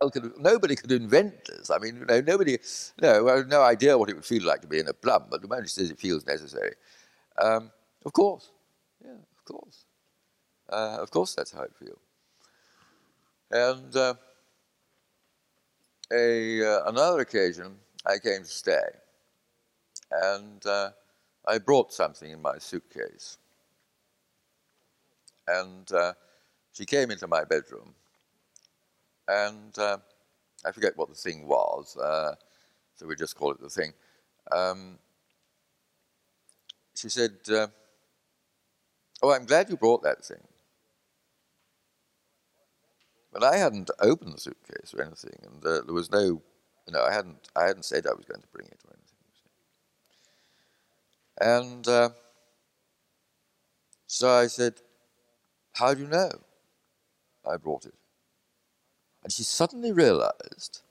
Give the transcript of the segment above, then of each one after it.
could, nobody could invent this. I mean, you know, nobody, no, I have no idea what it would feel like to be in a plum, but the manager says it feels necessary, um, of course, yeah, of course, uh, of course, that's how it feels. And uh, a uh, another occasion, I came to stay, and uh, I brought something in my suitcase, and uh, she came into my bedroom and uh, I forget what the thing was, uh, so we just call it the thing. Um, she said, uh, "Oh, I'm glad you brought that thing." But I hadn't opened the suitcase or anything, and uh, there was no, you know, I hadn't, I hadn't said I was going to bring it or anything. And uh, so I said, "How do you know I brought it?" And she suddenly realized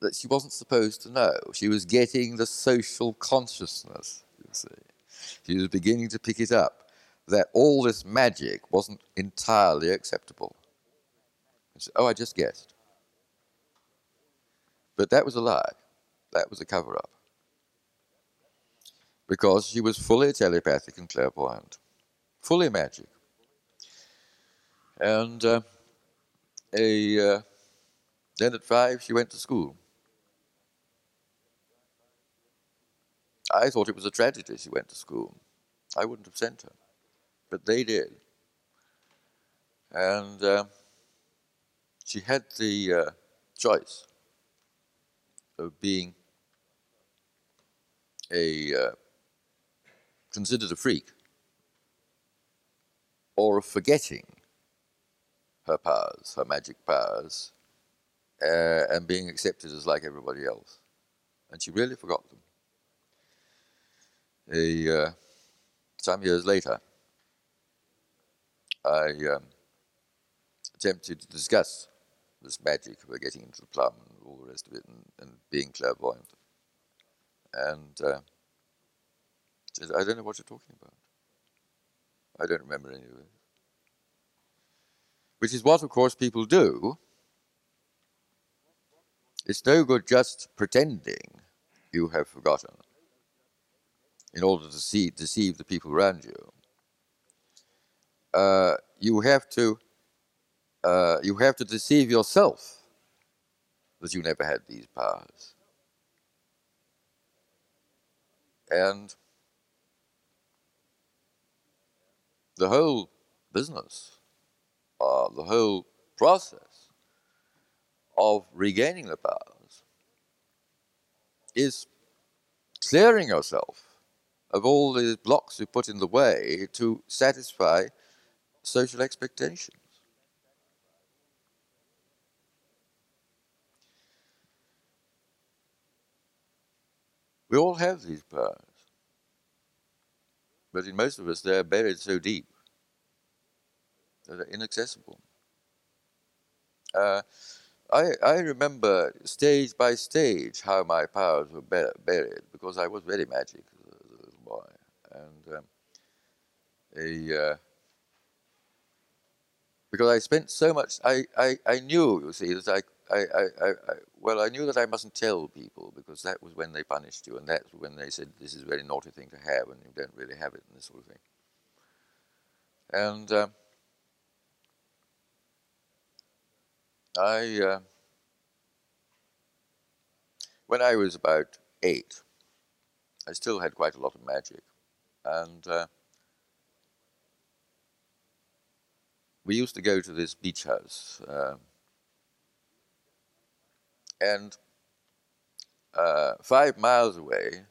that she wasn't supposed to know. She was getting the social consciousness, you see. She was beginning to pick it up that all this magic wasn't entirely acceptable. She said, oh, I just guessed. But that was a lie. That was a cover up. Because she was fully telepathic and clairvoyant, fully magic. And uh, a uh, then at five she went to school. I thought it was a tragedy she went to school. I wouldn't have sent her, but they did. And uh, she had the uh, choice of being a uh, considered a freak or of forgetting her powers, her magic powers, uh, and being accepted as like everybody else. And she really forgot them. A, uh, some years later, I um, attempted to discuss this magic of getting into the plum and all the rest of it and, and being clairvoyant. And uh, I don't know what you're talking about. I don't remember any of it which is what, of course, people do. It's no good just pretending you have forgotten in order to see, deceive the people around you. Uh, you have to uh, you have to deceive yourself that you never had these powers. And the whole business uh, the whole process of regaining the powers is clearing yourself of all the blocks you put in the way to satisfy social expectations. We all have these powers, but in most of us they're buried so deep that are inaccessible. Uh, I, I remember stage by stage how my powers were buried because I was very magic as a, little boy. And um, a, uh, because I spent so much, I, I, I knew, you see, that I, I, I, I, well, I knew that I mustn't tell people because that was when they punished you and that's when they said this is a very naughty thing to have and you don't really have it and this sort of thing. And um, I, uh, when I was about eight, I still had quite a lot of magic. And uh, we used to go to this beach house. Uh, and five miles away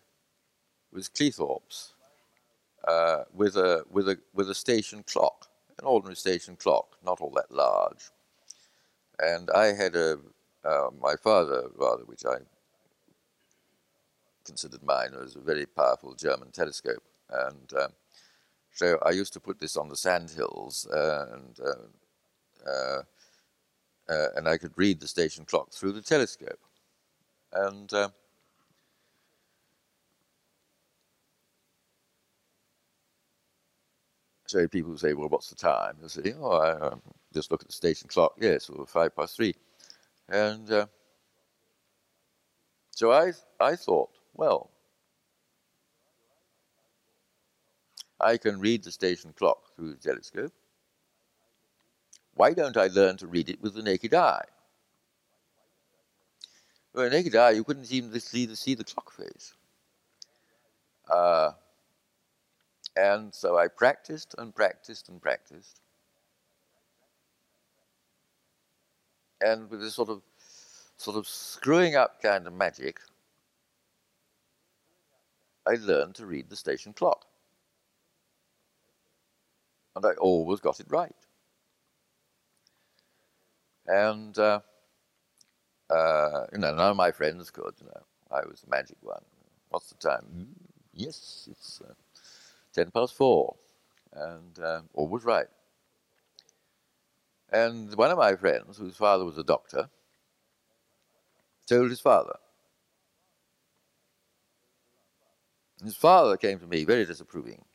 was Cleethorpes uh, with, a, with, a, with a station clock, an ordinary station clock, not all that large and I had a uh, my father rather, which I considered mine, was a very powerful German telescope, and um, so I used to put this on the sandhills, uh, and uh, uh, uh, and I could read the station clock through the telescope, and. Uh, so people say, well, what's the time? I say, oh, I um, just look at the station clock. Yes, well, five past three. And uh, so I, I thought, well, I can read the station clock through the telescope. Why don't I learn to read it with the naked eye? With the naked eye, you couldn't even see the, see the clock face. Uh, and so I practiced and practiced and practiced. And with this sort of sort of screwing up kind of magic, I learned to read the station clock. And I always got it right. And, uh, uh, you know, none of my friends could, you know. I was the magic one. What's the time? Mm, yes, it's uh, 10 past four. And uh, always right. And one of my friends, whose father was a doctor, told his father. His father came to me very disapproving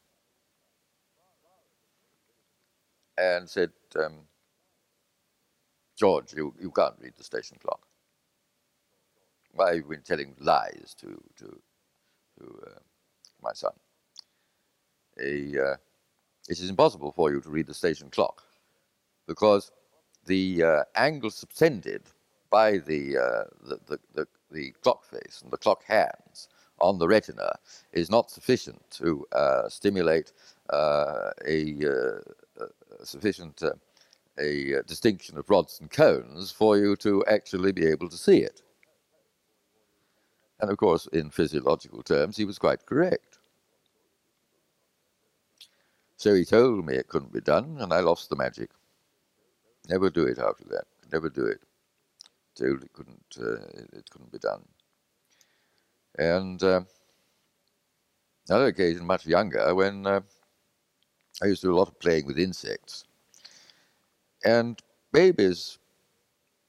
and said, um, George, you, you can't read the station clock. Why have you been telling lies to, to, to uh, my son? A, uh, it is impossible for you to read the station clock because the uh, angle subtended by the, uh, the, the, the, the, clock face and the clock hands on the retina is not sufficient to uh, stimulate uh, a, uh, sufficient uh, a distinction of rods and cones for you to actually be able to see it. And of course, in physiological terms, he was quite correct. So he told me it couldn't be done, and I lost the magic. Never do it after that. Never do it. It couldn't. Uh, it, it, couldn't be done. And uh, another occasion, much younger, when uh, I used to do a lot of playing with insects, and babies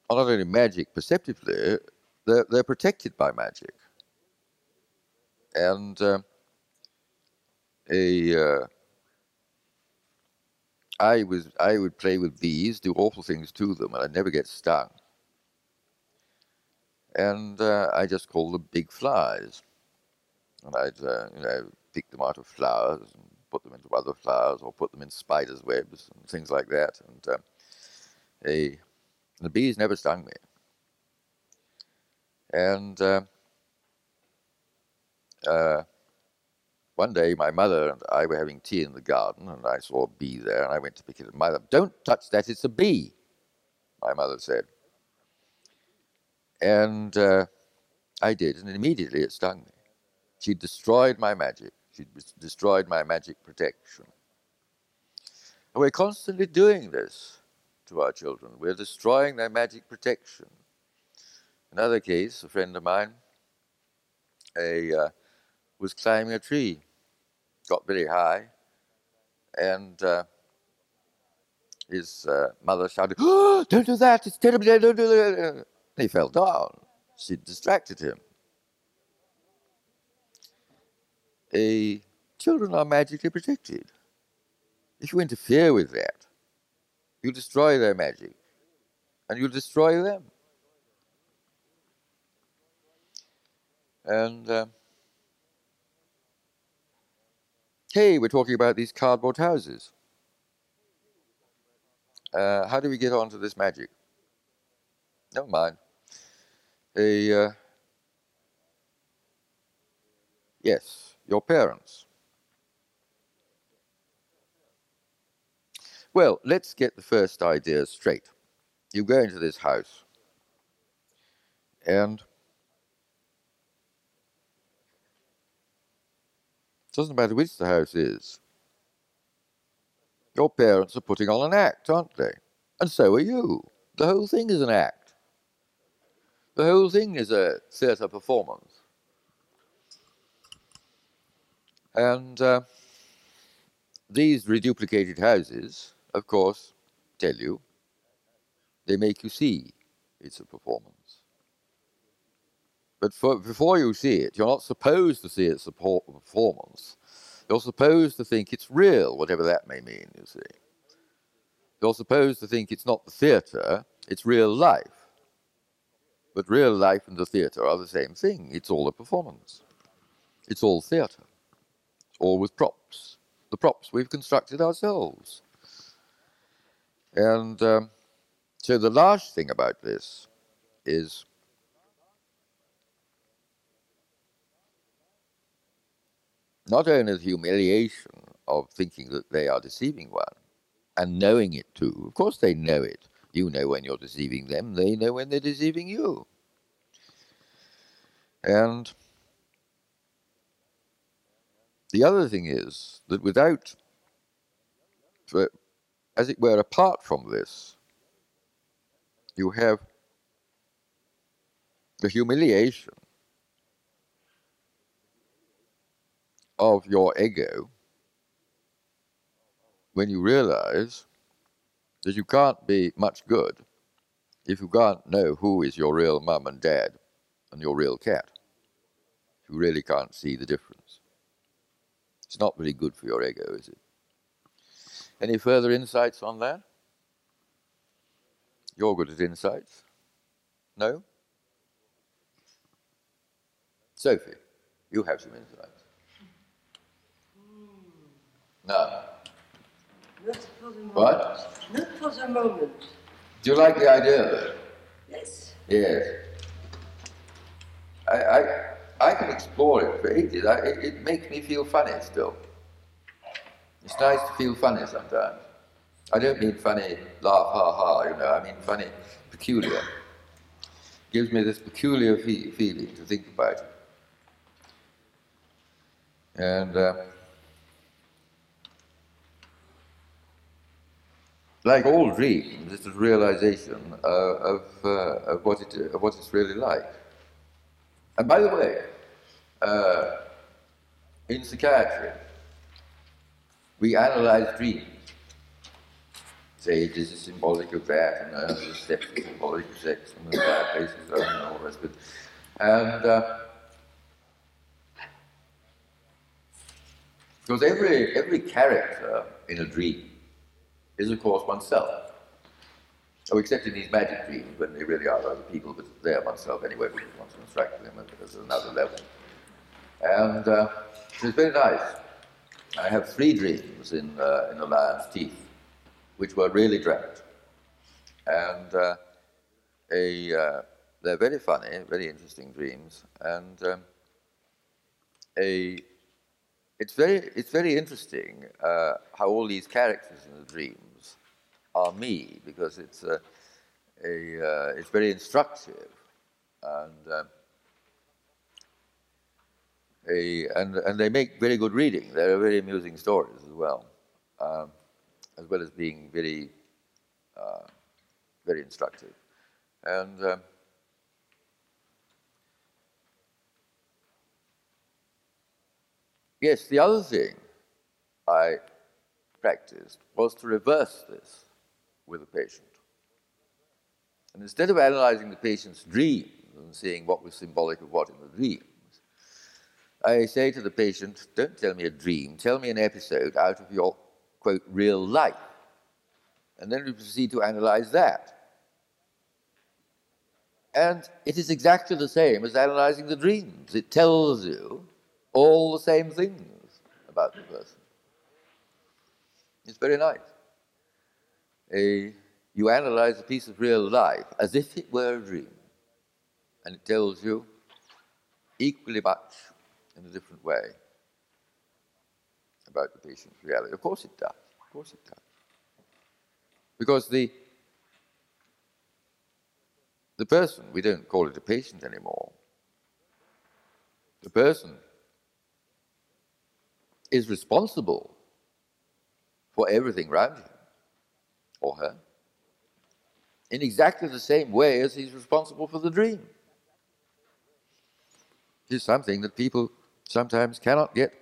are not only magic perceptively; they're, they're protected by magic. And uh, a uh, I was I would play with bees, do awful things to them, and I'd never get stung. And uh, I just called them big flies, and I'd uh, you know pick them out of flowers and put them into other flowers, or put them in spiders' webs and things like that. And uh, a, the bees never stung me. And uh, uh, one day, my mother and I were having tea in the garden, and I saw a bee there, and I went to pick it up. Mother, don't touch that, it's a bee, my mother said. And uh, I did, and immediately it stung me. She destroyed my magic. She destroyed my magic protection. And we're constantly doing this to our children. We're destroying their magic protection. Another case, a friend of mine, a, uh, was climbing a tree got very high, and uh, his uh, mother shouted, oh, Don't do that, it's terrible, don't do that. He fell down. She distracted him. A, children are magically protected. If you interfere with that, you destroy their magic, and you destroy them. And uh, hey, we're talking about these cardboard houses. Uh, how do we get onto this magic? Never mind. A, uh, yes, your parents. Well, let's get the first idea straight. You go into this house, and Doesn't matter which the house is. Your parents are putting on an act, aren't they? And so are you. The whole thing is an act. The whole thing is a theatre performance. And uh, these reduplicated houses, of course, tell you, they make you see it's a performance. But for, before you see it, you're not supposed to see it's a performance. You're supposed to think it's real, whatever that may mean, you see. You're supposed to think it's not the theatre, it's real life. But real life and the theatre are the same thing. It's all a performance. It's all theatre. All with props. The props we've constructed ourselves. And um, so the last thing about this is not only the humiliation of thinking that they are deceiving one and knowing it too. Of course, they know it. You know when you're deceiving them, they know when they're deceiving you. And the other thing is that without, uh, as it were, apart from this, you have the humiliation of your ego when you realize that you can't be much good if you can't know who is your real mum and dad and your real cat. You really can't see the difference. It's not very good for your ego, is it? Any further insights on that? You're good at insights? No? Sophie, you have some insights. No. Not for the moment. What? Not for the moment. Do you like the idea of it? Yes. Yes. I, I, I can explore it for ages. I, it, it makes me feel funny still. It's nice to feel funny sometimes. I don't mean funny, laugh, ha ha, you know, I mean funny, peculiar. Gives me this peculiar fe- feeling to think about it. And uh, like all dreams, it's a realization uh, of, uh, of, what it, of what it's really like. And by the way, uh, in psychiatry, we analyze dreams. Say this is symbolic of that, and uh, the steps are symbolic of sex, and the fireplaces and all of it. And uh, because every every character in a dream is, of course, oneself. Oh, except in these magic dreams when they really are other people, but they are oneself anyway because one's constructing them at another level. And uh, it's very nice. I have three dreams in, uh, in the lion's teeth, which were really dreamt. And uh, a, uh, they're very funny, very interesting dreams. And um, a, it's, very, it's very interesting uh, how all these characters in the dreams are me, because it's, a, a uh, it's very instructive. And um, a, and, and they make very good reading. They're very amusing stories as well, um, as well as being very, uh, very instructive. And um, yes, the other thing I practiced was to reverse this with the patient. And instead of analyzing the patient's dreams and seeing what was symbolic of what in the dream, I say to the patient, don't tell me a dream, tell me an episode out of your, quote, real life. And then we proceed to analyze that. And it is exactly the same as analyzing the dreams. It tells you all the same things about the person. It's very nice. A, you analyze a piece of real life as if it were a dream. And it tells you equally much in a different way about the patient's reality. Of course it does. Of course it does. Because the the person, we don't call it a patient anymore. The person is responsible for everything around him or her in exactly the same way as he's responsible for the dream. It's something that people sometimes cannot get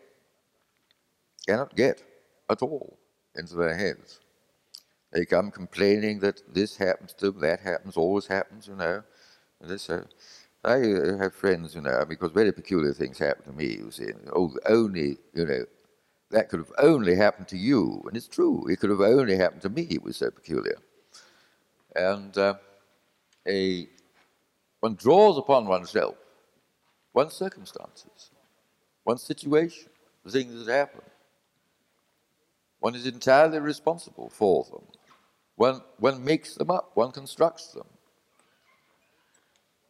cannot get at all into their heads. They come complaining that this happens to them, that happens, always happens, you know. This, uh, I have friends, you know, because very peculiar things happen to me, you see. Oh, only, you know, that could have only happened to you. And it's true, it could have only happened to me, it was so peculiar. And uh, a, one draws upon oneself, one's circumstances, one's situation, the things that happen. One is entirely responsible for them. One, one makes them up, one constructs them.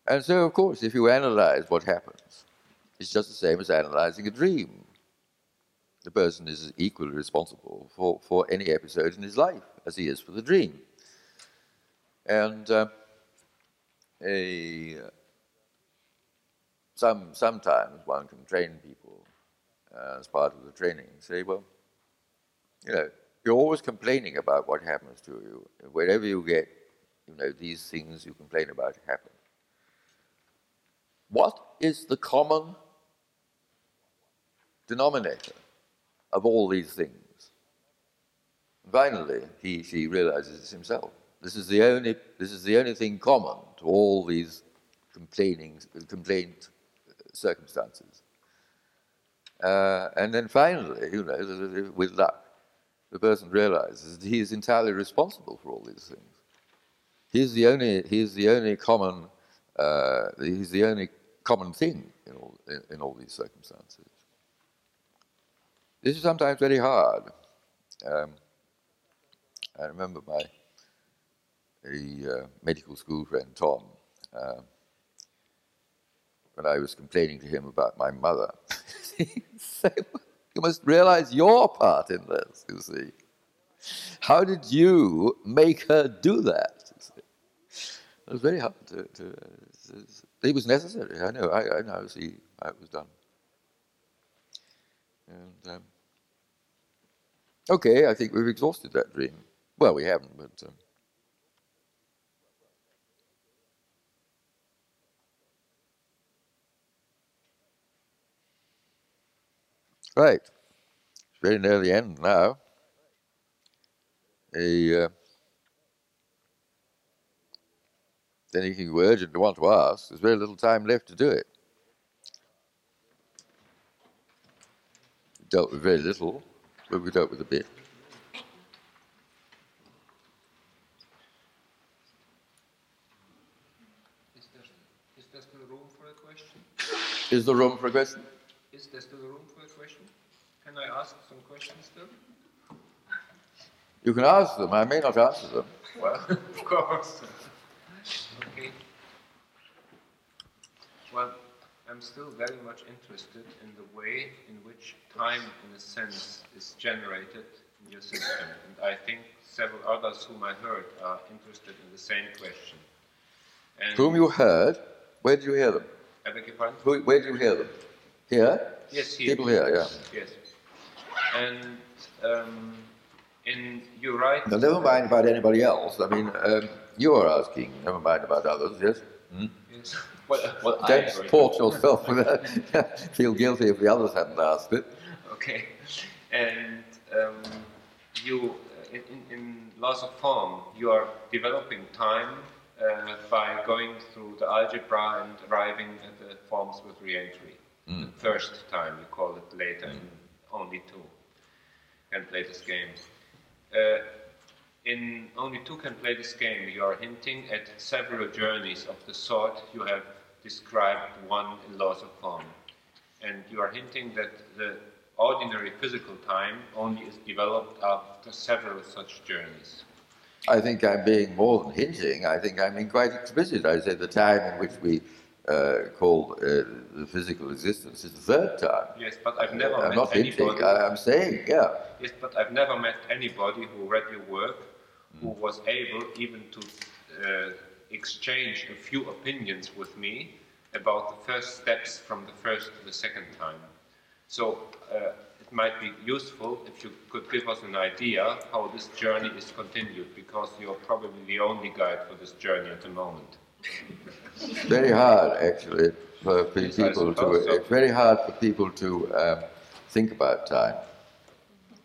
And so, of course, if you analyze what happens, it's just the same as analyzing a dream. The person is equally responsible for, for any episode in his life as he is for the dream. And uh, a, some, sometimes one can train people uh, as part of the training, say, well, you know, you're always complaining about what happens to you. Wherever you get, you know, these things you complain about happen. What is the common denominator of all these things? Finally, he, she realizes it's himself. This is the only, this is the only thing common to all these complaining, complaint circumstances. Uh, and then finally, you know, with luck, the person realizes that he is entirely responsible for all these things. He's the only, he's the only common, uh, he's the only common thing in all, in, in all these circumstances. This is sometimes very hard. Um, I remember my a, uh, medical school friend, Tom, uh, when I was complaining to him about my mother. he said, You must realize your part in this, you see. How did you make her do that? It was very hard to, to it was necessary. I know. I, I know. See it was done. And um, okay, I think we've exhausted that dream. Well, we haven't, but. Um, right. It's very near the end now. A. Uh, you want to ask, there's very little time left to do it. Dealt with very little, but we dealt with a bit. Is there, is there still room for a question? Is there room for a question? Is there still room for a question? Can I ask some questions still? You can ask them. I may not answer them. Well, of course. Okay. Well, I'm still very much interested in the way in which time, in a sense, is generated in your system. And I think several others whom I heard are interested in the same question. And whom you heard? Where did you hear them? I beg your pardon? Who, where did you hear them? Here? Yes, here. People here, yeah. Yes. And um, in you write. Now, never mind about anybody else. I mean, um, you are asking, never mind about others, yes? Hmm? Yes. Well, well, Don't support yourself with that. Feel guilty if the others hadn't asked it. Okay. And um, you, in, in, laws of form, you are developing time uh, by going through the algebra and arriving at the forms with reentry. Mm. The first time, you call it later, mm. only two can play this game. Uh, in only two can play this game, you are hinting at several journeys of the sort you have described one in laws of form. And you are hinting that the ordinary physical time only is developed after several such journeys. I think I'm being more than hinting. I think I'm being quite explicit. I say the time in which we uh, call uh, the physical existence is the third time. Yes, but I've never I'm met not anybody. Hinting. I, am saying, yeah. Yes, but I've never met anybody who read your work who was able even to uh, exchange a few opinions with me about the first steps from the first to the second time. So uh, it might be useful if you could give us an idea how this journey is continued, because you're probably the only guide for this journey at the moment. Very hard, actually, for people to. So. It's very hard for people to um, think about time,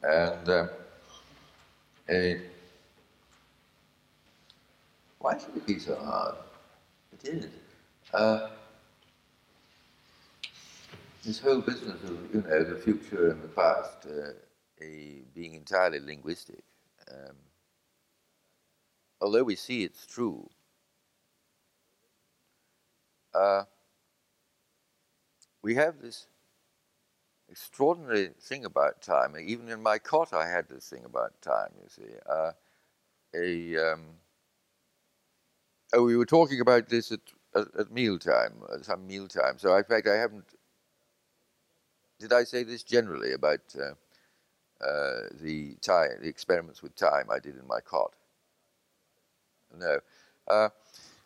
and um, a, why should it be so hard? It is. Uh, this whole business of you know the future and the past uh, a, being entirely linguistic, um, although we see it's true, uh, we have this extraordinary thing about time. Even in my cot, I had this thing about time. You see, uh, a um, oh, we were talking about this at at, at mealtime, uh, some mealtime. So, in fact, I haven't. Did I say this generally about uh, uh, the time, the experiments with time I did in my cot? No. Uh,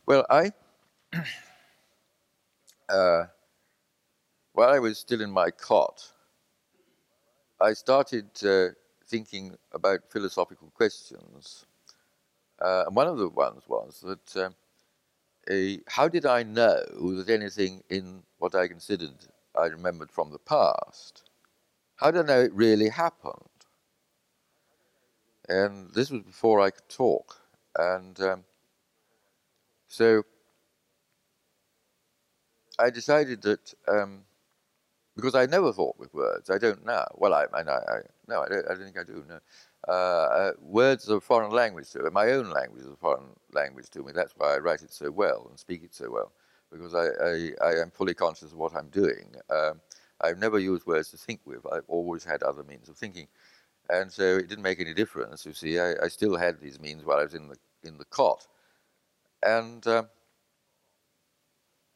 well, I. Uh, while I was still in my cot, I started uh, thinking about philosophical questions. Uh, and one of the ones was that uh, how did I know that anything in what I considered I remembered from the past, how did I know it really happened? And this was before I could talk. And um, so I decided that um, because I never thought with words. I don't now. Well, I, I, I no, I don't, I don't think I do. No, uh, uh, words are a foreign language to me. My own language is a foreign language to me. That's why I write it so well and speak it so well, because I, I, I am fully conscious of what I'm doing. Um, I've never used words to think with. I've always had other means of thinking, and so it didn't make any difference. You see, I, I still had these means while I was in the in the cot, and. Um,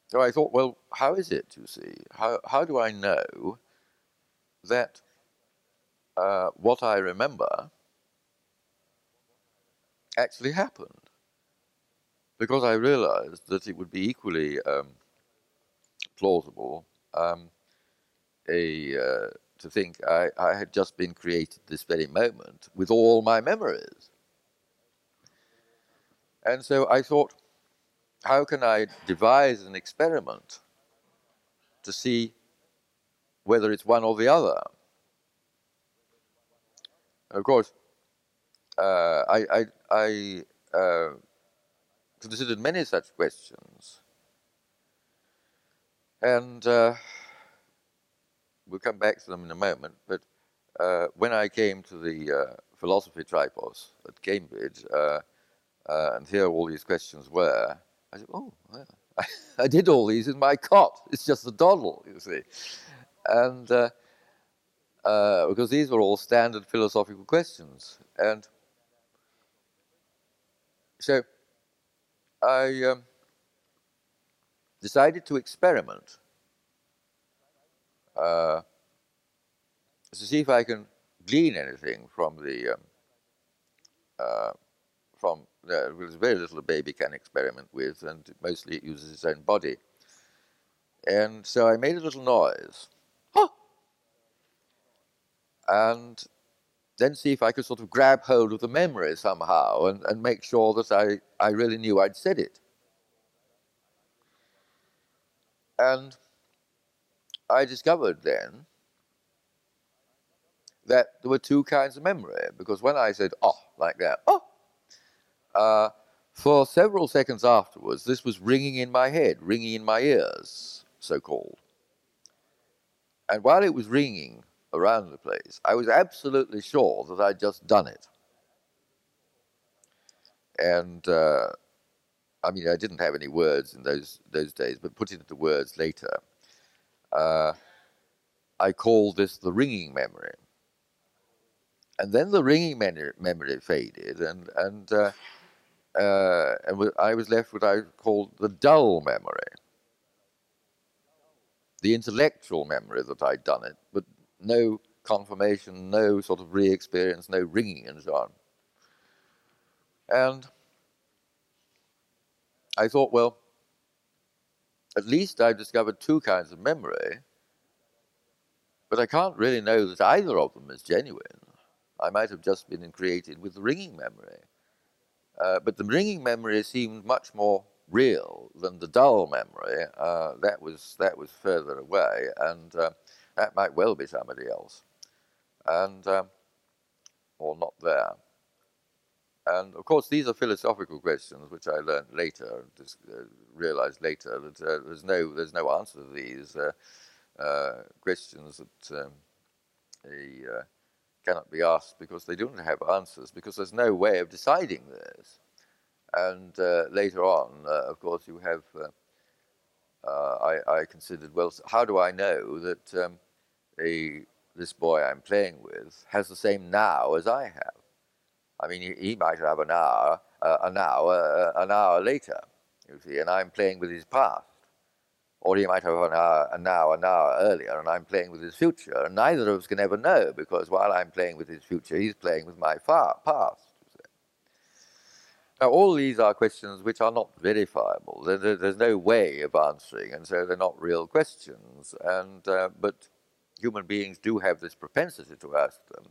so I thought, well, how is it, you see? How, how do I know that uh, what I remember actually happened? Because I realized that it would be equally um, plausible um, a, uh, to think I, I had just been created this very moment with all my memories. And so I thought, how can I devise an experiment to see whether it's one or the other? of course, uh, I, I, I uh, considered many such questions, and uh, we'll come back to them in a moment. But uh, when I came to the uh, philosophy tripos at Cambridge, uh, and here all these questions were, I said, oh, I, I, did all these in my cot. It's just a doddle, you see. And because these were all standard philosophical questions. And so I um, decided to experiment uh, to see if I can glean anything from the um, uh, from there's very little a baby can experiment with, and mostly it uses its own body. And so I made a little noise. Huh! And then see if I could sort of grab hold of the memory somehow and, and make sure that I, I really knew I'd said it. And I discovered then that there were two kinds of memory, because when I said, oh, like that, oh, uh, for several seconds afterwards, this was ringing in my head, ringing in my ears, so called. And while it was ringing around the place, I was absolutely sure that I'd just done it. And uh, I mean, I didn't have any words in those those days, but put it into words later. Uh, I called this the ringing memory. And then the ringing memory faded, and and uh, uh, and I was left with what I called the dull memory, the intellectual memory that I'd done it, but no confirmation, no sort of re-experience, no ringing, and so on. And I thought, well, at least I've discovered two kinds of memory, but I can't really know that either of them is genuine. I might have just been created with the ringing memory. Uh, but the ringing memory seemed much more real than the dull memory. Uh, that was that was further away, and uh, that might well be somebody else, and um, or not there. And of course, these are philosophical questions, which I learned later, just, uh, realized later that uh, there's no there's no answer to these questions that um, a cannot be asked because they don't have answers, because there's no way of deciding this. And uh, later on, uh, of course, you have uh, uh, I, I considered, well, how do I know that um, a, this boy I'm playing with has the same now as I have? I mean, he, he might have an hour, uh, an hour, uh, an hour later, you see, and I'm playing with his past. Or he might have an hour, an hour, an hour earlier, and I'm playing with his future. And neither of us can ever know, because while I'm playing with his future, he's playing with my far, past. Now, all these are questions which are not verifiable. There, there's no way of answering, and so they're not real questions. And uh, but human beings do have this propensity to ask them.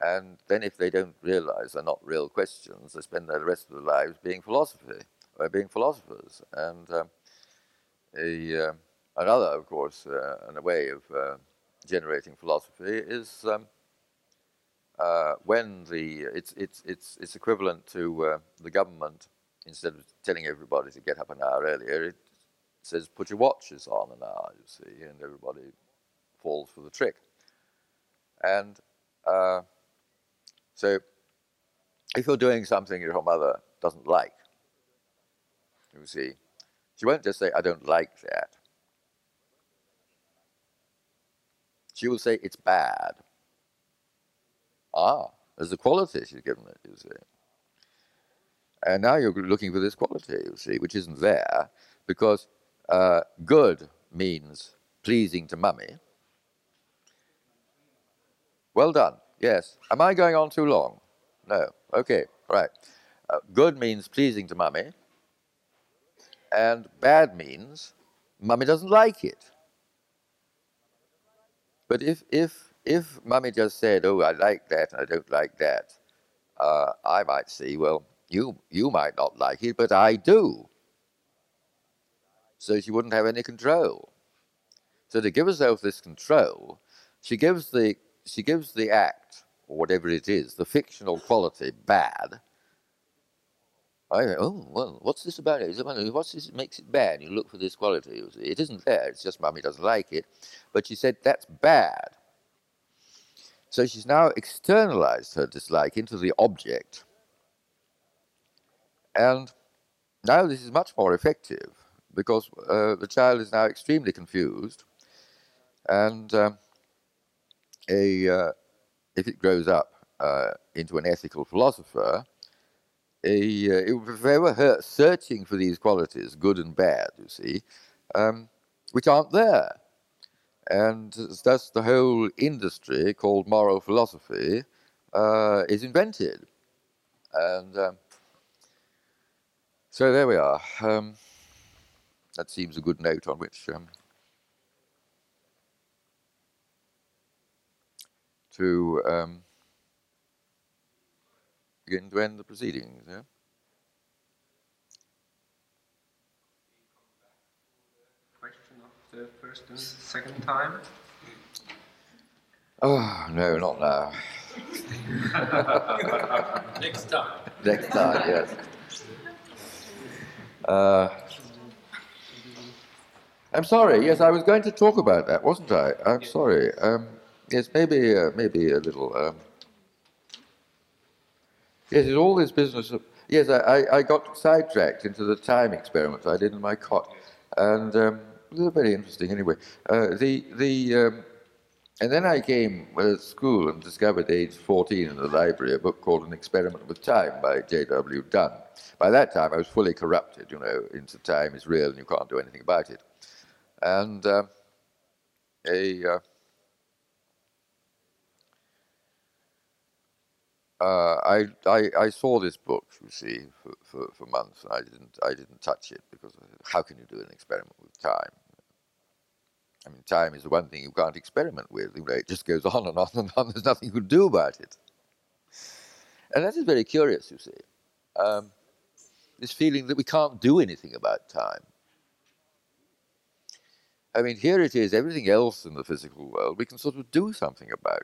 And then, if they don't realize they're not real questions, they spend the rest of their lives being philosophy, or being philosophers. And um, a, uh, another, of course, uh, and a way of uh, generating philosophy is um, uh, when the it's it's it's it's equivalent to uh, the government instead of telling everybody to get up an hour earlier, it says put your watches on an hour. You see, and everybody falls for the trick. And uh, so, if you're doing something your mother doesn't like, you see, she won't just say, "I don't like that." She will say, "It's bad." Ah, there's a quality she's given it, you see. And now you're looking for this quality, you see, which isn't there, because uh, good means pleasing to mummy. Well done, yes. Am I going on too long? No. Okay, right. Uh, good means pleasing to mummy, and bad means mummy doesn't like it. But if, if if mummy just said, "Oh, I like that and I don't like that," uh, I might see, well, you you might not like it, but I do. So she wouldn't have any control. So to give herself this control, she gives the she gives the act or whatever it is, the fictional quality, bad. I go, oh well, what's this about it? What's this makes it bad? You look for this quality. It isn't there. It's just mummy doesn't like it. But she said that's bad. So she's now externalized her dislike into the object. And now this is much more effective because uh, the child is now extremely confused. And um, a, uh, if it grows up uh, into an ethical philosopher, a, uh, it, if ever her searching for these qualities, good and bad, you see, um, which aren't there. And thus the whole industry called moral philosophy uh, is invented. And um, so there we are. Um, that seems a good note on which to um, begin to end the proceedings. Yeah? the first and second time? Oh, no, not now. Next time. Next time, yes. Uh, I'm sorry. Yes, I was going to talk about that, wasn't I? I'm sorry. Um, yes, maybe, uh, maybe a little. Um, yes, it's all this business of. Yes, I, I, got sidetracked into the time experiments I did in my cot, and um, they're very interesting anyway. Uh, the the um, and then I came to school and discovered, age 14, in the library, a book called An Experiment with Time by J.W. Dunne. By that time, I was fully corrupted, you know, into time is real and you can't do anything about it. And uh, a uh, uh, I, I, I, saw this book, you see, for, for, for, months, and I didn't, I didn't touch it because how can you do an experiment with time? I mean, time is the one thing you can't experiment with. You know, it just goes on and on and on. There's nothing you can do about it. And that is very curious, you see. Um, this feeling that we can't do anything about time. I mean, here it is, everything else in the physical world we can sort of do something about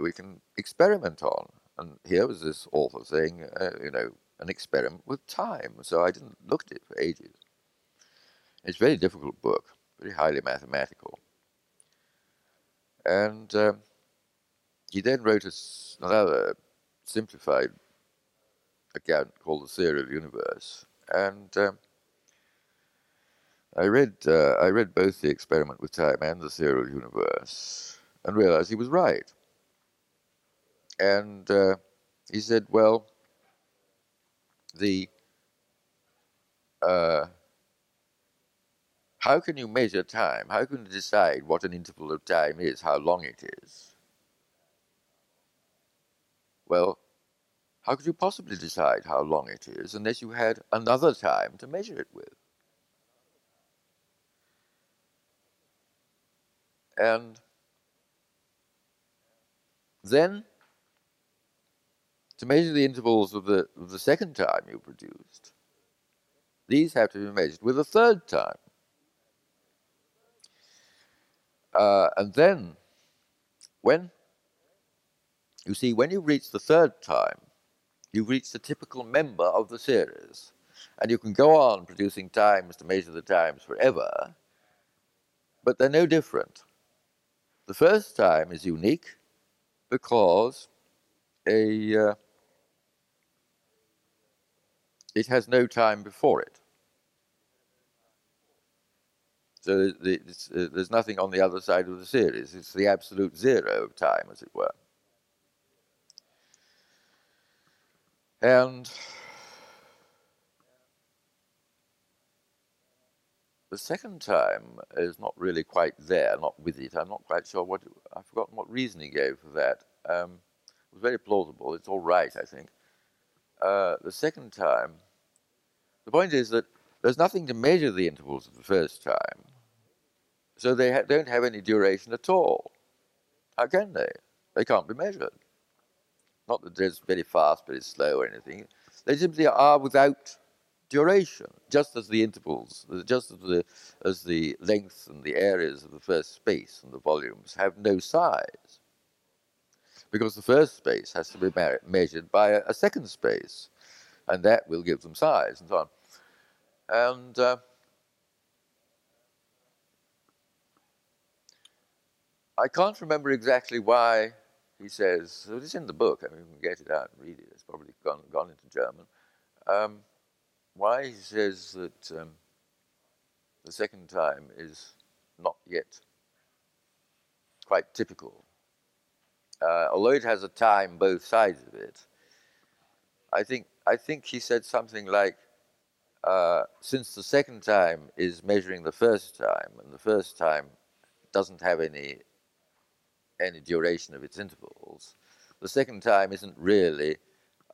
we can experiment on. And here was this awful thing, uh, you know, an experiment with time. So I didn't look at it for ages. It's a very difficult book, very highly mathematical. And um, he then wrote a, another simplified account called The Theory of the Universe. And um, I read uh, I read both the experiment with time and the serial universe, and realized he was right. And uh, he said, "Well, the uh, how can you measure time? How can you decide what an interval of time is? How long it is? Well, how could you possibly decide how long it is unless you had another time to measure it with?" And then, to measure the intervals of the, of the second time you produced, these have to be measured with a third time. Uh, and then, when you see, when you reach the third time, you've reached the typical member of the series. And you can go on producing times to measure the times forever, but they're no different. The first time is unique because a uh, it has no time before it. So the, uh, there's nothing on the other side of the series. It's the absolute zero of time, as it were. And The second time is not really quite there, not with it. I'm not quite sure what, I've forgotten what reason he gave for that. Um, it was very plausible. It's all right, I think. Uh, the second time, the point is that there's nothing to measure the intervals of the first time. So they ha- don't have any duration at all. How can they? They can't be measured. Not that it's very fast, very slow or anything. They simply are without duration, just as the intervals, just as the, as the length and the areas of the first space and the volumes have no size. Because the first space has to be measured by a, a second space, and that will give them size and so on. And uh, I can't remember exactly why he says, it's in the book, I mean, you can get it out and read it, it's probably gone, gone into German. Um, why he says that um, the second time is not yet quite typical. Uh, although it has a time both sides of it, I think I think he said something like, uh, since the second time is measuring the first time, and the first time doesn't have any any duration of its intervals, the second time isn't really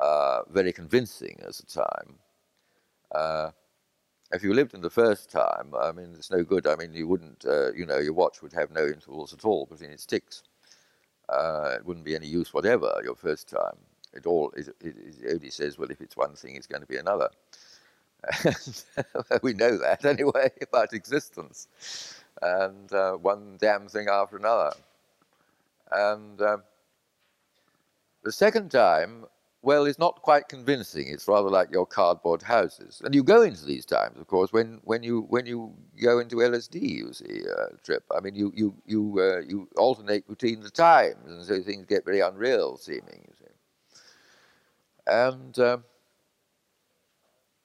uh, very convincing as a time. Uh, if you lived in the first time, I mean, it's no good. I mean, you wouldn't, uh, you know, your watch would have no intervals at all between its ticks. Uh, it wouldn't be any use whatever your first time. It all it, it, it only says, well, if it's one thing, it's going to be another. we know that anyway about existence, and uh, one damn thing after another. And uh, the second time, well, it's not quite convincing. It's rather like your cardboard houses. And you go into these times, of course, when, when you when you go into LSD, you see, uh, trip. I mean, you you you uh, you alternate between the times, and so things get very unreal seeming. You see, and uh,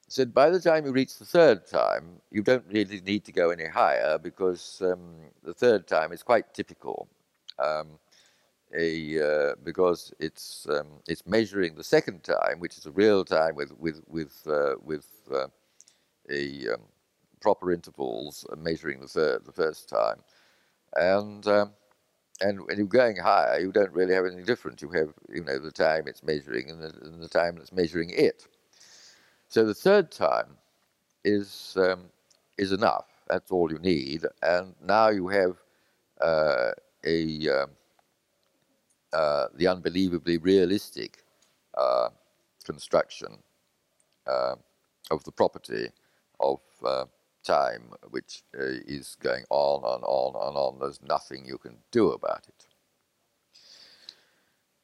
said by the time you reach the third time, you don't really need to go any higher because um, the third time is quite typical. Um, a uh, because it's um, it's measuring the second time, which is a real time with with with uh, with uh, a um, proper intervals, measuring the third the first time, and um, and when you're going higher, you don't really have anything different. You have you know the time it's measuring and the, and the time it's measuring it. So the third time is um, is enough. That's all you need, and now you have uh, a um, uh, the unbelievably realistic uh, construction uh, of the property of uh, time, which is going on and on and on. There's nothing you can do about it.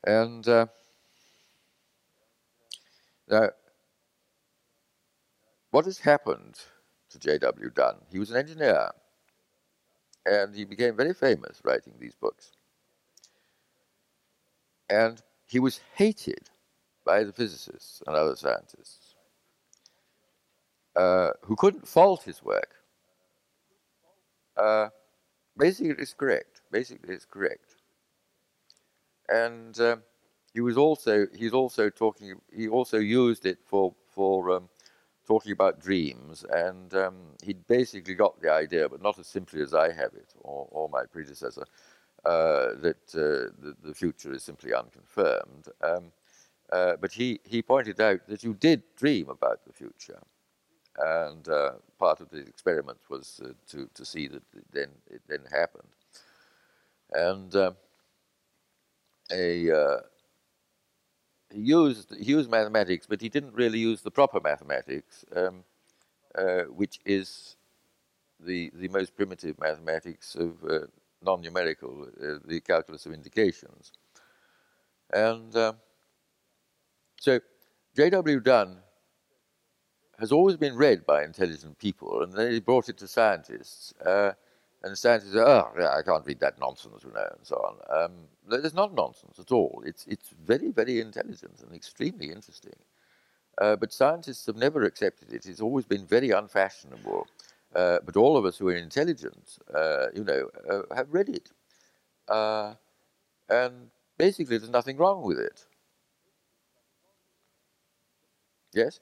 And now, what has happened to J.W. Dunne? He was an engineer, and he became very famous writing these books. And he was hated by the physicists and other scientists uh, who couldn't fault his work Uh, basically, it's correct. Basically, it's correct. And um, he was also he's also talking. He also used it for for um, talking about dreams, and um, he basically got the idea, but not as simply as I have it or, or my predecessor, uh, that uh, the, the, future is simply unconfirmed. Um, uh, but he, he pointed out that you did dream about the future. And uh, part of the experiment was to, to see that it then, it then happened. And uh, a, he used he used mathematics, but he didn't really use the proper mathematics, um, uh, which is the the most primitive mathematics of uh, non-numerical, uh, the calculus of indications. And um, so, J.W. Dunne has always been read by intelligent people, and then he brought it to scientists. Uh, and the scientists say, oh, yeah, I can't read that nonsense, you know, and so on. Um, it's not nonsense at all. It's, it's very, very intelligent and extremely interesting. Uh, but scientists have never accepted it. It's always been very unfashionable. Uh, but all of us who are intelligent, uh, you know, uh, have read it. Uh, and basically, there's nothing wrong with it. Yes?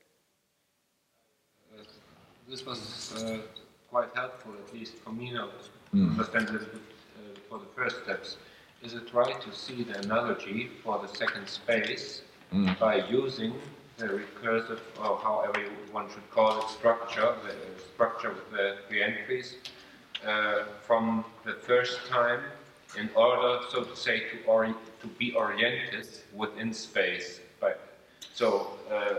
This was quite helpful, at least for me now, to mm. understand a little bit uh, for the first steps. Is it right to see the analogy for the second space mm. by using the recursive, or however one should call it, structure, the structure with the three entries, uh, from the first time in order, so to say, to, ori- to be oriented within space. But, so, uh,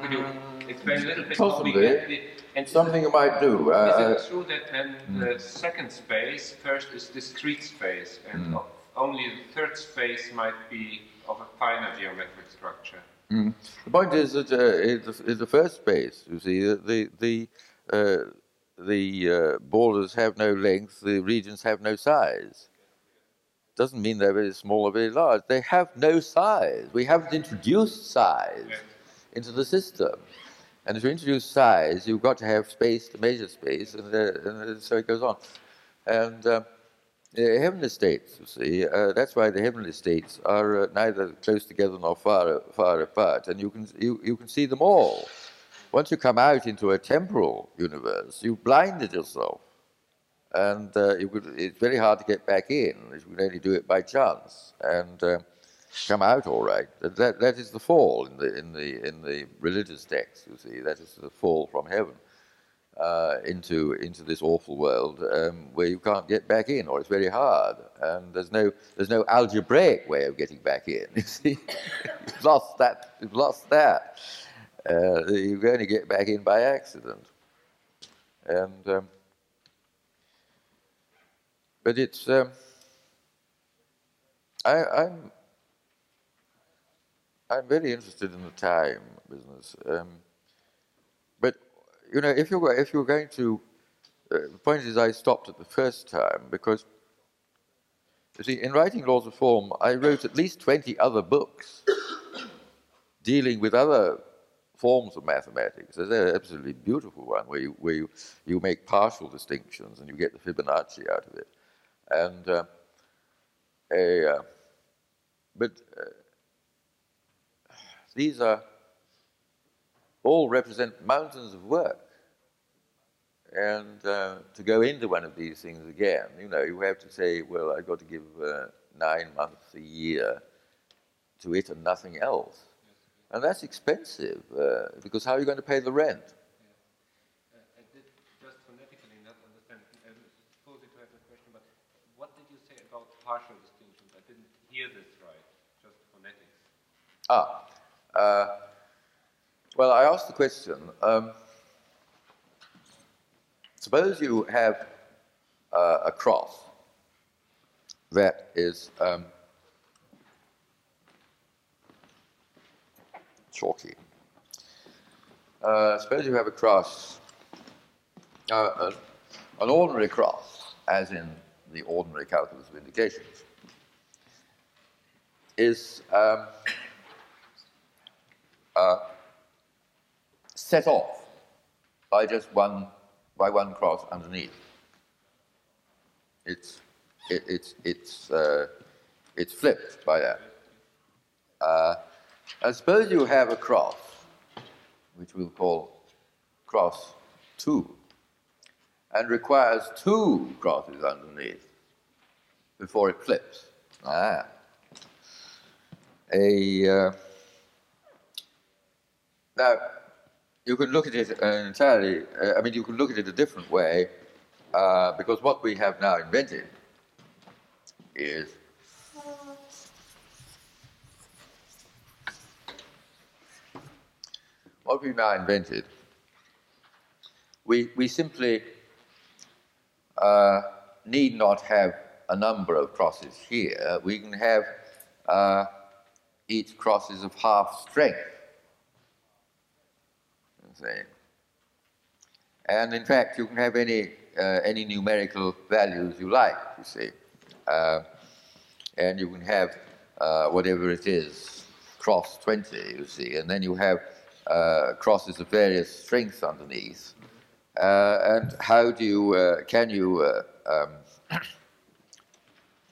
could you mm. explain a little bit Possibly. how we get the and Something you might do. Uh, is it true that then mm. the second space, first is discrete space, and mm. only the third space might be of a finer geometric structure? Mm. The point is that uh, it's, the, first space. You see, the the uh, the uh, borders have no length, the regions have no size. Doesn't mean they're very small or very large. They have no size. We haven't introduced size into the system. And to introduce size, you've got to have space to measure space, and, uh, and so it goes on. And uh, heavenly states, you see, uh, that's why the heavenly states are uh, neither close together nor far, far apart, and you can, you, you can see them all. Once you come out into a temporal universe, you've blinded yourself. And uh, could, it's very hard to get back in. You can only do it by chance. And uh, come out all right. That, that is the fall in the, in, the, in the religious text, you see. That is the fall from heaven uh, into, into this awful world um, where you can't get back in, or it's very hard. And there's no, there's no algebraic way of getting back in, you see. you've lost that. You've lost that. Uh, you're going to get back in by accident. And, um, but it's, um, I, I'm I'm very interested in the time business. Um, you know, if you're if you're going to, uh, the point is, I stopped at the first time because you see, in writing laws of form, I wrote at least twenty other books dealing with other forms of mathematics. There's an absolutely beautiful one where you where you, you make partial distinctions and you get the Fibonacci out of it, and uh, a uh, but uh, these are all represent mountains of work. And uh, to go into one of these things again, you know, you have to say, well, I've got to give uh, nine months a year to it and nothing else. And that's expensive uh, because how are you going to pay the rent? I did just phonetically not understand. I suppose to have a question, but what did you say about partial distinctions? I didn't hear this right, just phonetics. Ah, uh, well, I asked the question um, suppose you have uh, a cross that is um, chalky. Uh, suppose you have a cross, uh, an ordinary cross, as in the ordinary calculus of indications, is um, uh, set off by just one by one cross underneath. it's it, it's it's uh, it's flipped by that. Uh, I suppose you have a cross, which we'll call cross two, and requires two crosses underneath before it flips. Ah. A uh, now you can look at it entirely. Uh, I mean, you can look at it a different way uh, because what we have now invented is what we've now invented. We, we simply uh, need not have a number of crosses here. We can have uh, each cross is of half strength. And in fact, you can have any, uh, any numerical values you like, you see. Uh, and you can have uh, whatever it is, cross 20, you see, and then you have uh, crosses of various strengths underneath. Uh, and how do you, uh, can you um,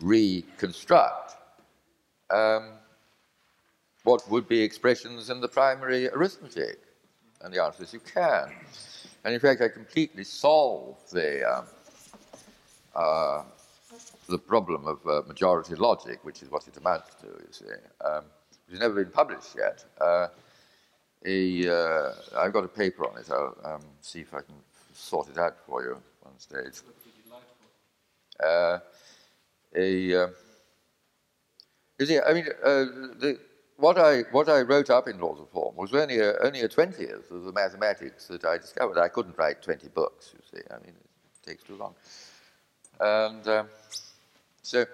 reconstruct um, what would be expressions in the primary arithmetic? And the answer is you can. And in fact, I completely solve the, um, uh, the problem of uh, majority logic, which is what it amounts to, you see. Um, it's never been published yet. Uh, a, uh, I've got a paper on it. I'll um, see if I can sort it out for you on stage. Uh, a, uh, you see, I mean, the, what I, what I wrote up in Laws of Form was only a, only a 20th of the mathematics that I discovered. I couldn't write 20 books, you see. I mean, it takes too long. And um, so,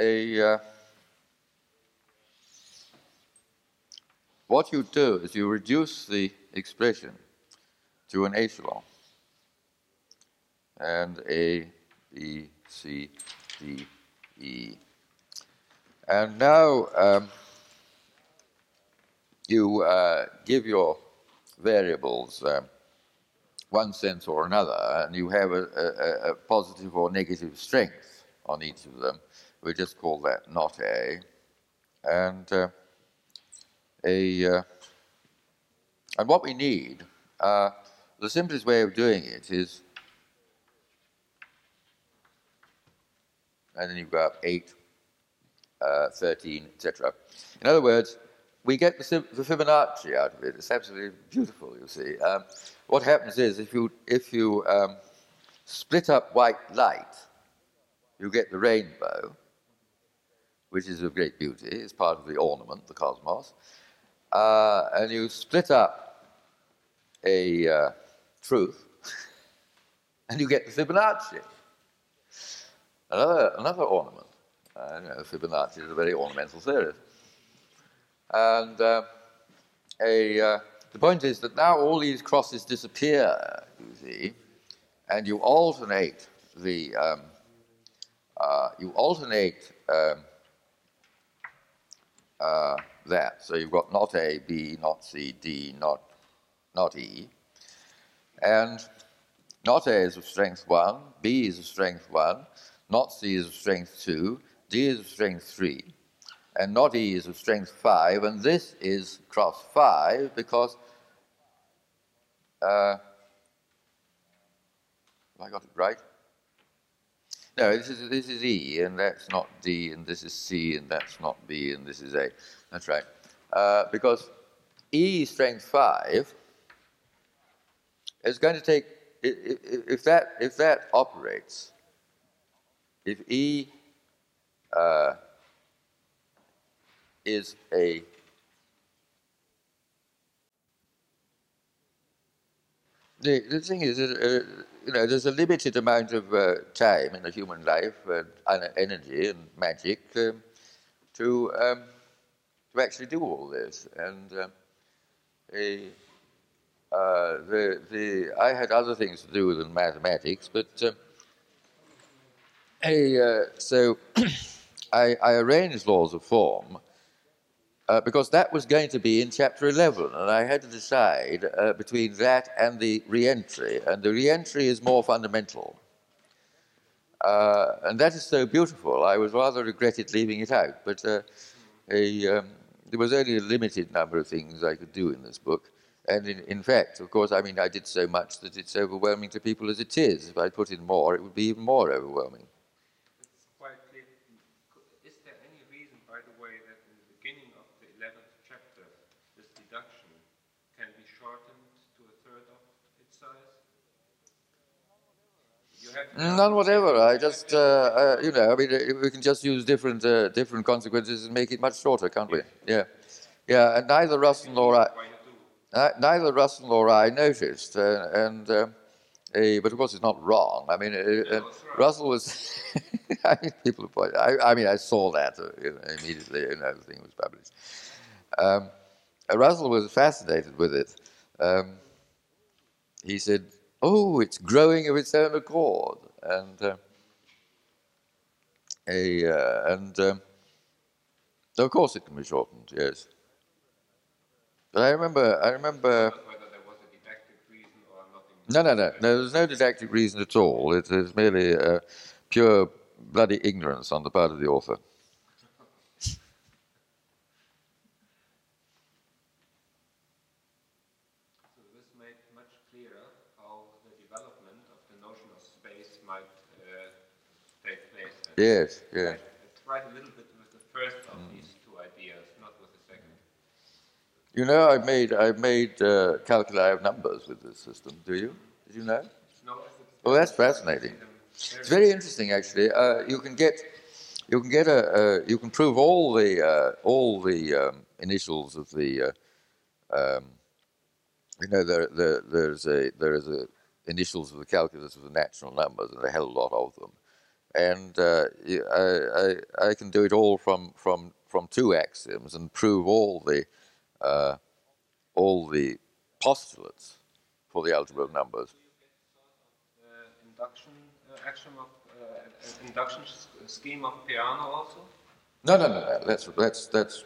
a, uh, what you do is you reduce the expression to an echelon. And A, B, C, D, E. And now, um, you uh, give your variables um, one sense or another, and you have a, a, a, positive or negative strength on each of them. We just call that not A. And uh, a uh, and what we need, uh, the simplest way of doing it is, and then you've got 8, uh, 13, etc. In other words, we get the, the, Fibonacci out of it. It's absolutely beautiful, you see. Um, what happens is if you, if you um, split up white light, you get the rainbow, which is of great beauty. It's part of the ornament, the cosmos. Uh, and you split up a uh, truth, and you get the Fibonacci. Another, another ornament. Uh, you know, Fibonacci is a very ornamental series. And uh, a, uh, the point is that now all these crosses disappear, you see, and you alternate the um, uh, you alternate um, uh, that. So you've got not A, B, not C, D, not not E, and not A is of strength one, B is of strength one, not C is of strength two, D is of strength three and not E is of strength 5, and this is cross 5 because uh, have I got it right? No, this is, this is E, and that's not D, and this is C, and that's not B, and this is A. That's right. Uh, because E strength 5 is going to take, if, that, if that operates, if E uh, is a the, the thing is, uh, you know, there's a limited amount of uh, time in a human life and energy and magic um, to um, to actually do all this. And uh, a, uh, the the I had other things to do than mathematics, but um, a, uh, so I, I arranged laws of form uh, because that was going to be in chapter 11, and I had to decide uh, between that and the re-entry, and the re-entry is more fundamental. Uh, and that is so beautiful. I was rather regretted leaving it out, but uh, a, um, there was only a limited number of things I could do in this book. And in, in fact, of course, I mean, I did so much that it's overwhelming to people as it is. If I put in more, it would be even more overwhelming. It's quite clear. Is there any reason, by the way, that in the beginning of the 11th chapter, this deduction can be shortened to a third of its size? You have None whatever. I just, uh, uh, you know, I mean, uh, we can just use different, uh, different consequences and make it much shorter, can't we? Yeah, yeah. And neither Russell nor I, why you do. uh, neither Russell nor I noticed, uh, and eh, but of course it's not wrong. I mean, uh, uh, right. Russell was. I mean, people point. I, I mean, I saw that uh, you know, immediately. You know, the thing was published. Um, Russell was fascinated with it. Um, he said, "Oh, it's growing of its own accord," and uh, a, uh, and um, of course it can be shortened. Yes, but I remember. I remember. But whether there was a didactic reason or nothing. No, no, no, no. There's no didactic reason at all. It is merely uh, pure bloody ignorance on the part of the author. So this made much clearer how the development of the notion of space might uh, take place. And Yes, yes. It's right a little bit with the first of these two ideas, not with the second. You know, I've made I've made uh, calculi of numbers with this system. Do you? Did you know? No, if it's Well, that's fascinating. It's very interesting, actually. Uh, you can get you can get a uh, you can prove all the uh, all the um, initials of the uh, um, you know there, there there's a there is a initials of the calculus of the natural numbers and a hell a lot of them, and uh, I, I I can do it all from from from two axioms and prove all the uh, all the postulates for the algebra of numbers. uh, induction uh, axiom of uh, induction scheme of Peano also. No, no, no, no. That's that's that's.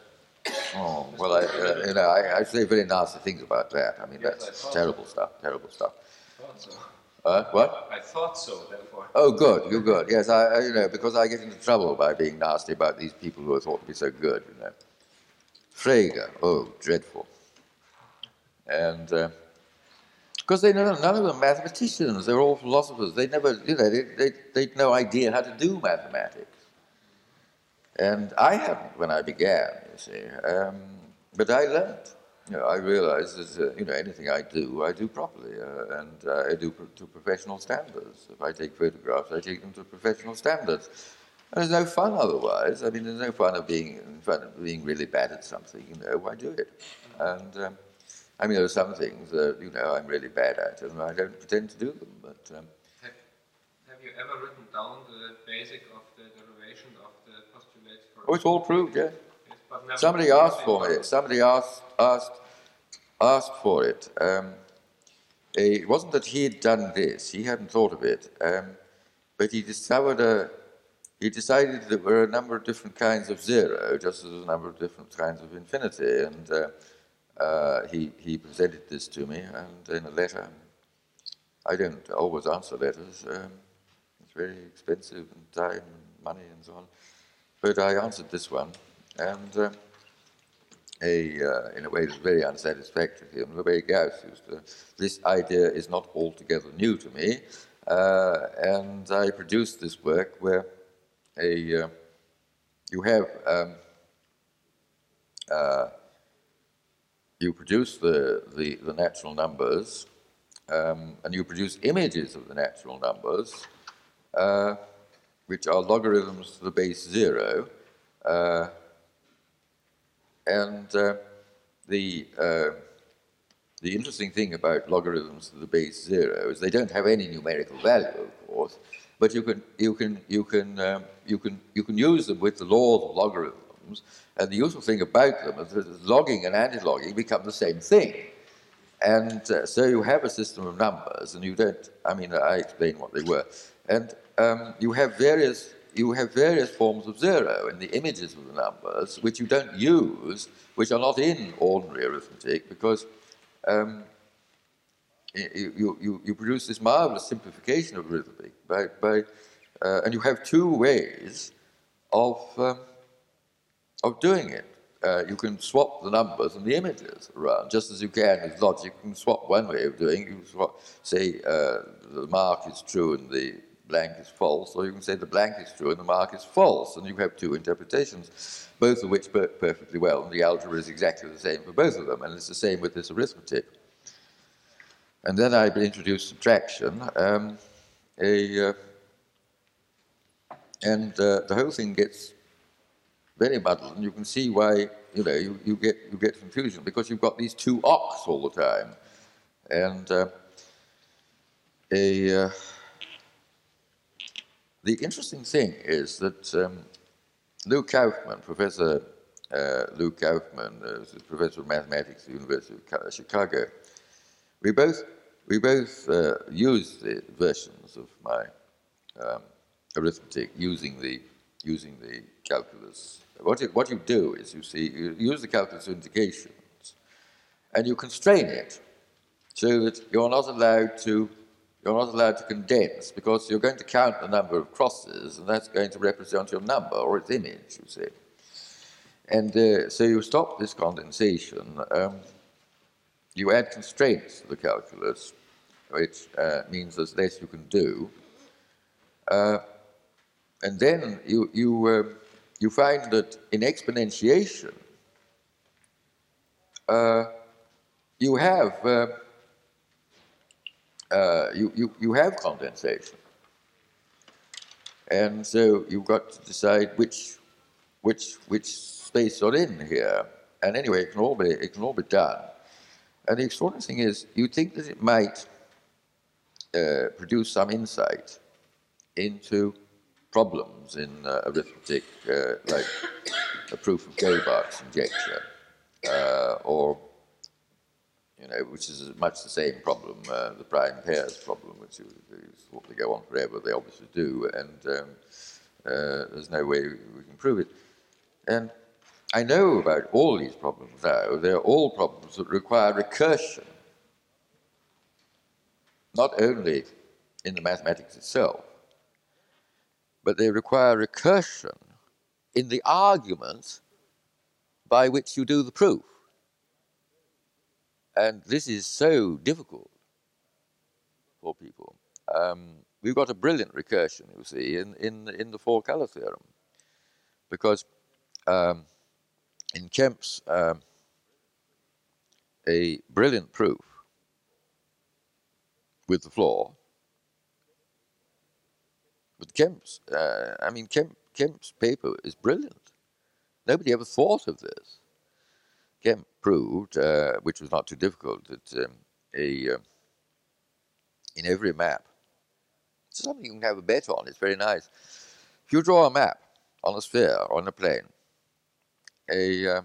Oh well, I uh, you know I, I say very nasty things about that. I mean Yes, that's terrible stuff. Terrible stuff. Uh, what? I thought so. Therefore, Oh, good. You're good. Yes, I, I you know because I get into trouble by being nasty about these people who are thought to be so good. You know, Frege. Oh, dreadful. And because they know none of them mathematicians. They're all philosophers. They never you know they they they'd no idea how to do mathematics. And I hadn't when I began, you see. Um, but I learned. You know, I realize that uh, you know anything I do, I do properly, uh, and uh, I do pro- to professional standards. If I take photographs, I take them to professional standards. And there's no fun otherwise. I mean, there's no fun of being fun of being really bad at something. You know, why do it? And um, I mean, there are some things that you know I'm really bad at, and I don't pretend to do them. But um, have, have you ever written down the basic of the derivation of the postulates for? oh, it's all proved, yeah. Yes, but never- Somebody asked for it. Somebody asked asked asked for it. Um, it wasn't that he had done this; he hadn't thought of it. Um, but he discovered a. He decided that there were a number of different kinds of zero, just as there's a number of different kinds of infinity, and uh, uh, he he presented this to me, and in a letter. I don't always answer letters. Um, it's very expensive and time and money and so on. But I answered this one, and uh, a, uh, in a way that's very unsatisfactory. And Rebbe Gauss used to, this idea is not altogether new to me, uh, and I produced this work where a, uh, you have um, uh, you produce the, the, the natural numbers, um, and you produce images of the natural numbers, uh, which are logarithms to the base zero. And uh, the, uh, the interesting thing about logarithms to the base zero is they don't have any numerical value, of course, but you can, you can, you can, um, you can, you can use them with the laws of logarithms. And the useful thing about them is that logging and anti-logging become the same thing. And uh, so you have a system of numbers, and you don't. I mean, I explain what they were, and um, you have various you have various forms of zero in the images of the numbers, which you don't use, which are not in ordinary arithmetic, because um, you, you, you, produce this marvelous simplification of arithmetic by, by uh, and you have two ways of um, of doing it. Uh, you can swap the numbers and the images around, just as you can with logic. You can swap one way of doing. You can swap, say uh, the mark is true and the blank is false, or you can say the blank is true and the mark is false, and you have two interpretations, both of which work perfectly well. And the algebra is exactly the same for both of them, and it's the same with this arithmetic. And then I introduced subtraction, um, a, uh, and uh, the whole thing gets very muddled, and you can see why you know you, you get you get confusion because you've got these two ox all the time, and uh, a uh, the interesting thing is that um, Lou Kauffman, Professor uh, Lou Kauffman, uh, professor of mathematics at the University of Chicago, we both we both uh, used the versions of my um, arithmetic using the using the calculus. What you, what you do is you see you use the calculus indications, and you constrain it so that you're not allowed to you're not allowed to condense because you're going to count the number of crosses, and that's going to represent your number or its image. You see, and uh, so you stop this condensation. Um, you add constraints to the calculus, which uh, means there's less you can do. Uh, and then you, you, uh, you find that in exponentiation, uh, you have, uh, you, you, you have condensation. And so you've got to decide which, which, which space you're in here. And anyway, it can all be, it can all be done. And the extraordinary thing is, you think that it might uh, produce some insight into problems in uh, arithmetic, uh, like a proof of Goldbach's conjecture, uh, or you know, which is much the same problem, uh, the prime pairs problem, which is, to go on forever. They obviously do, and um, uh, there's no way we can prove it. And I know about all these problems now. They're all problems that require recursion, not only in the mathematics itself, but they require recursion in the arguments by which you do the proof. And this is so difficult for people. Um, we've got a brilliant recursion, you see, in, in, in the four color theorem. Because um, in Kempe's um, a brilliant proof with the floor. With Kempe's, uh, I mean, Kempe, Kempe's paper is brilliant. Nobody ever thought of this. Kempe proved, uh, which was not too difficult, that um, a uh, in every map, something you can have a bet on. It's very nice. If you draw a map on a sphere on a plane, a uh,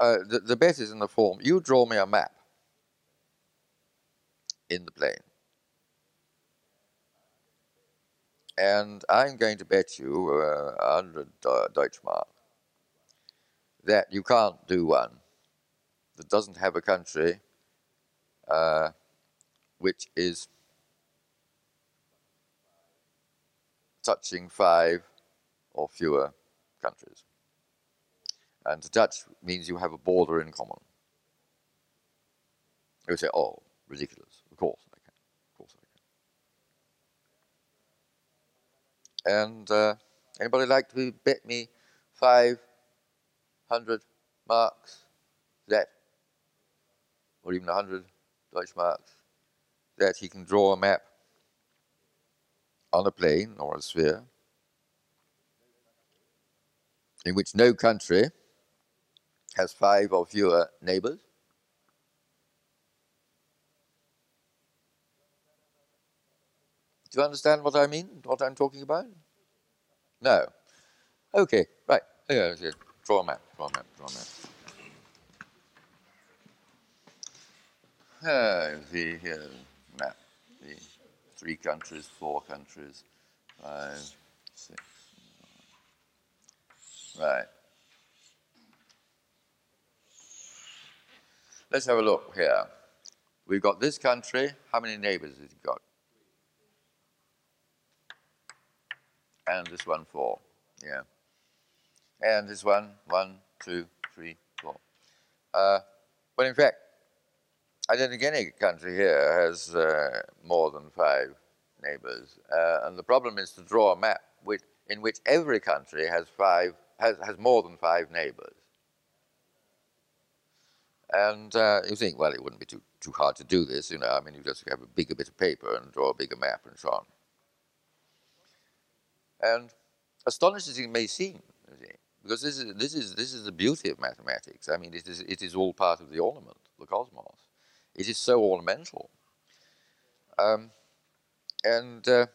uh, the, the bet is in the form you draw me a map in the plane. And I'm going to bet you uh, 100 uh, Deutschmark that you can't do one that doesn't have a country uh, which is touching five or fewer countries. And to touch means you have a border in common. You say, oh, ridiculous. Of course I can. Of course I can. And uh, anybody like to bet me 500 marks? That, or even 100 Deutschmarks, that he can draw a map on a plane or a sphere in which no country has five or fewer neighbors. Do you understand what I mean? What I'm talking about? No. Okay, right. Here, here. Draw a map. Draw a map. Draw a map. Ah, see here, map. The three countries, four countries, five, six. Right. let's have a look here. We've got this country. How many neighbors has it got? And this one, four. Yeah. And this one, one, two, three, four. Uh, well, in fact, I don't think any country here has uh, more than five neighbors. Uh, and the problem is to draw a map which, in which every country has five has, has more than five neighbors. And uh, you think, well, it wouldn't be too, too hard to do this, you know. I mean, you just have a bigger bit of paper and draw a bigger map and so on. And astonishing as it may seem, because this is, this, is, this is the beauty of mathematics. I mean, it is, it is all part of the ornament, the cosmos. It is so ornamental. Um, and uh,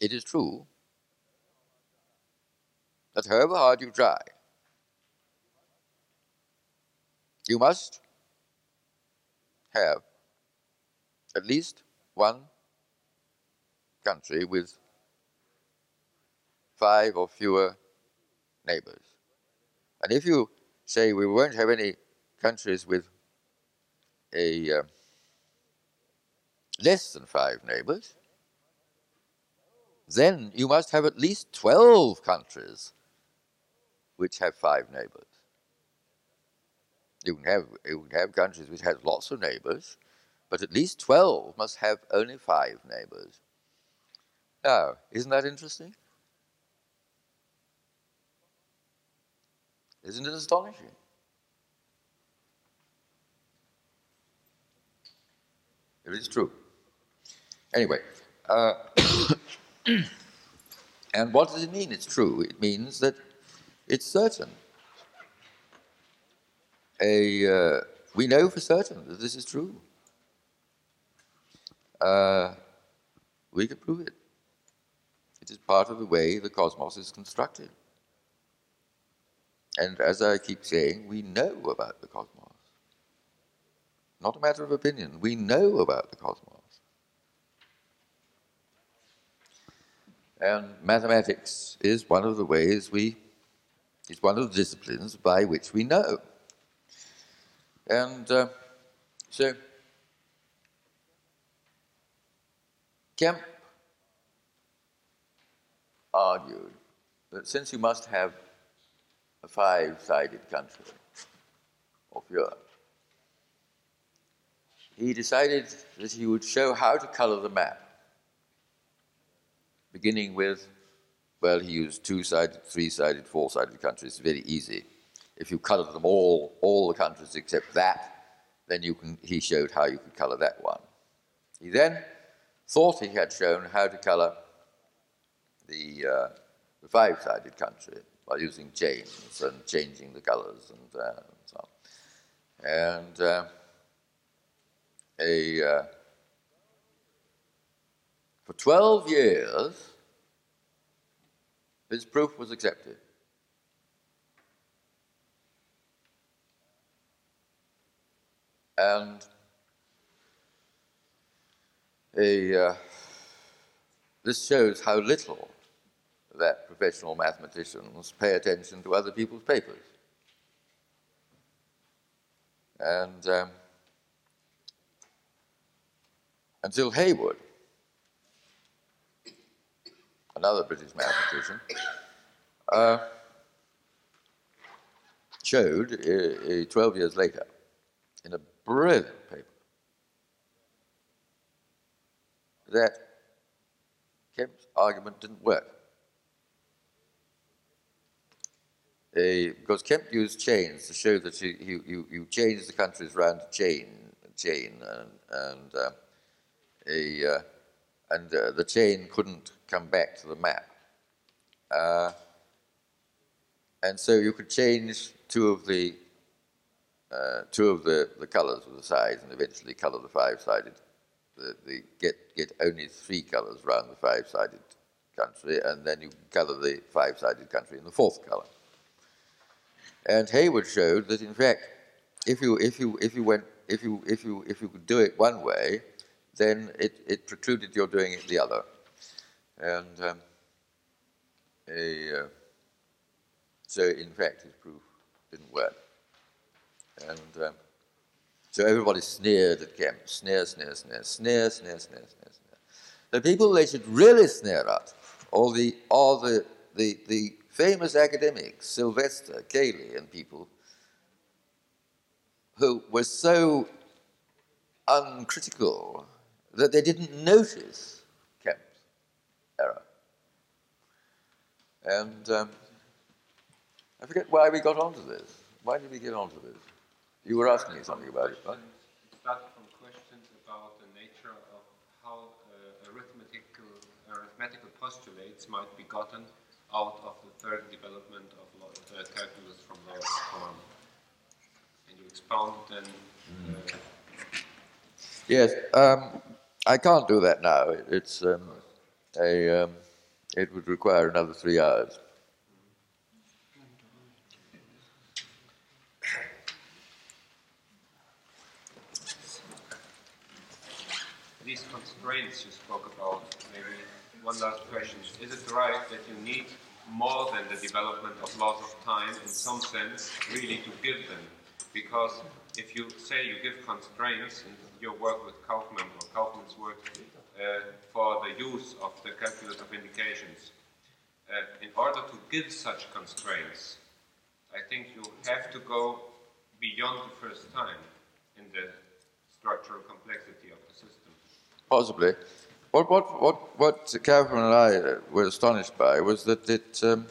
it is true that however hard you try, you must have at least one country with five or fewer neighbors. And if you say we won't have any countries with a uh, less than five neighbors, then you must have at least 12 countries which have five neighbors. You can have, you can have countries which have lots of neighbors, but at least 12 must have only five neighbors. Now, isn't that interesting? Isn't it astonishing? It is true. Anyway, uh, and what does it mean it's true? It means that it's certain. A, uh, we know for certain that this is true. Uh, we can prove it. It is part of the way the cosmos is constructed. And as I keep saying, we know about the cosmos. Not a matter of opinion. We know about the cosmos. And mathematics is one of the ways we, is one of the disciplines by which we know. And uh, so, Kempe argued that since you must have a five sided country of Europe, he decided that he would show how to color the map, beginning with, well, he used two sided, three sided, four sided countries, very easy. If you color them all, all the countries except that, then you can, he showed how you could color that one. He then thought he had shown how to color the, uh, the five sided country by using chains and changing the colors and, uh, and so on. And uh, a uh, for 12 years, his proof was accepted. And a, uh, this shows how little that professional mathematicians pay attention to other people's papers. And um, until Heawood, another British mathematician, uh, showed uh, 12 years later in a brilliant paper that Kempe's argument didn't work. Uh, because Kempe used chains to show that you, you, you change the countries around a chain, chain and, and uh, a, uh, and uh, the chain couldn't come back to the map. Uh, and so you could change two of the uh, two of the, the colors of the sides and eventually color the five-sided, the, the, get, get only three colors around the five-sided country, and then you color the five-sided country in the fourth color. And Heawood showed that in fact, if you if you if you went if you if you if you could do it one way, then it, it protruded you're doing it the other. And um, a, uh, so, in fact, his proof didn't work. And um, so everybody sneered at Kempe. Sneer, sneer, sneer, sneer, sneer, sneer, sneer, sneer. The people they should really sneer at are the, are the, the, the famous academics, Sylvester, Cayley, and people, who were so uncritical that they didn't notice Kempe's error. And um, I forget why we got onto this. Why did we get onto this? You were asking me something about it, right? It started from questions about the nature of how uh, arithmetical, arithmetical postulates might be gotten out of the third development of uh, calculus from Lawrence form. And you expounded then uh, Yes, um, I can't do that now. It, it's um, a, um, it would require another three hours. these constraints you spoke about, maybe one last question. Is it right that you need more than the development of laws of time in some sense really to give them? Because if you say you give constraints in your work with Kauffman or Kauffman's work uh, for the use of the calculus of indications, uh, in order to give such constraints, I think you have to go beyond the first time in the structural complexity. Possibly. What, what, what, what Kauffman and I uh, were astonished by was that it, um,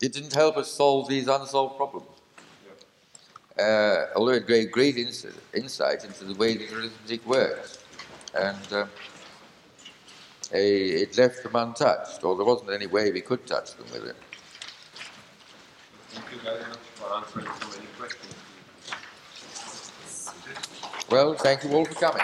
it didn't help us solve these unsolved problems. Uh, although it gave great ins- insight into the way the arithmetic works. And um, a, it left them untouched, or there wasn't any way we could touch them with it. Thank you very much for answering so many questions. Well, thank you all for coming.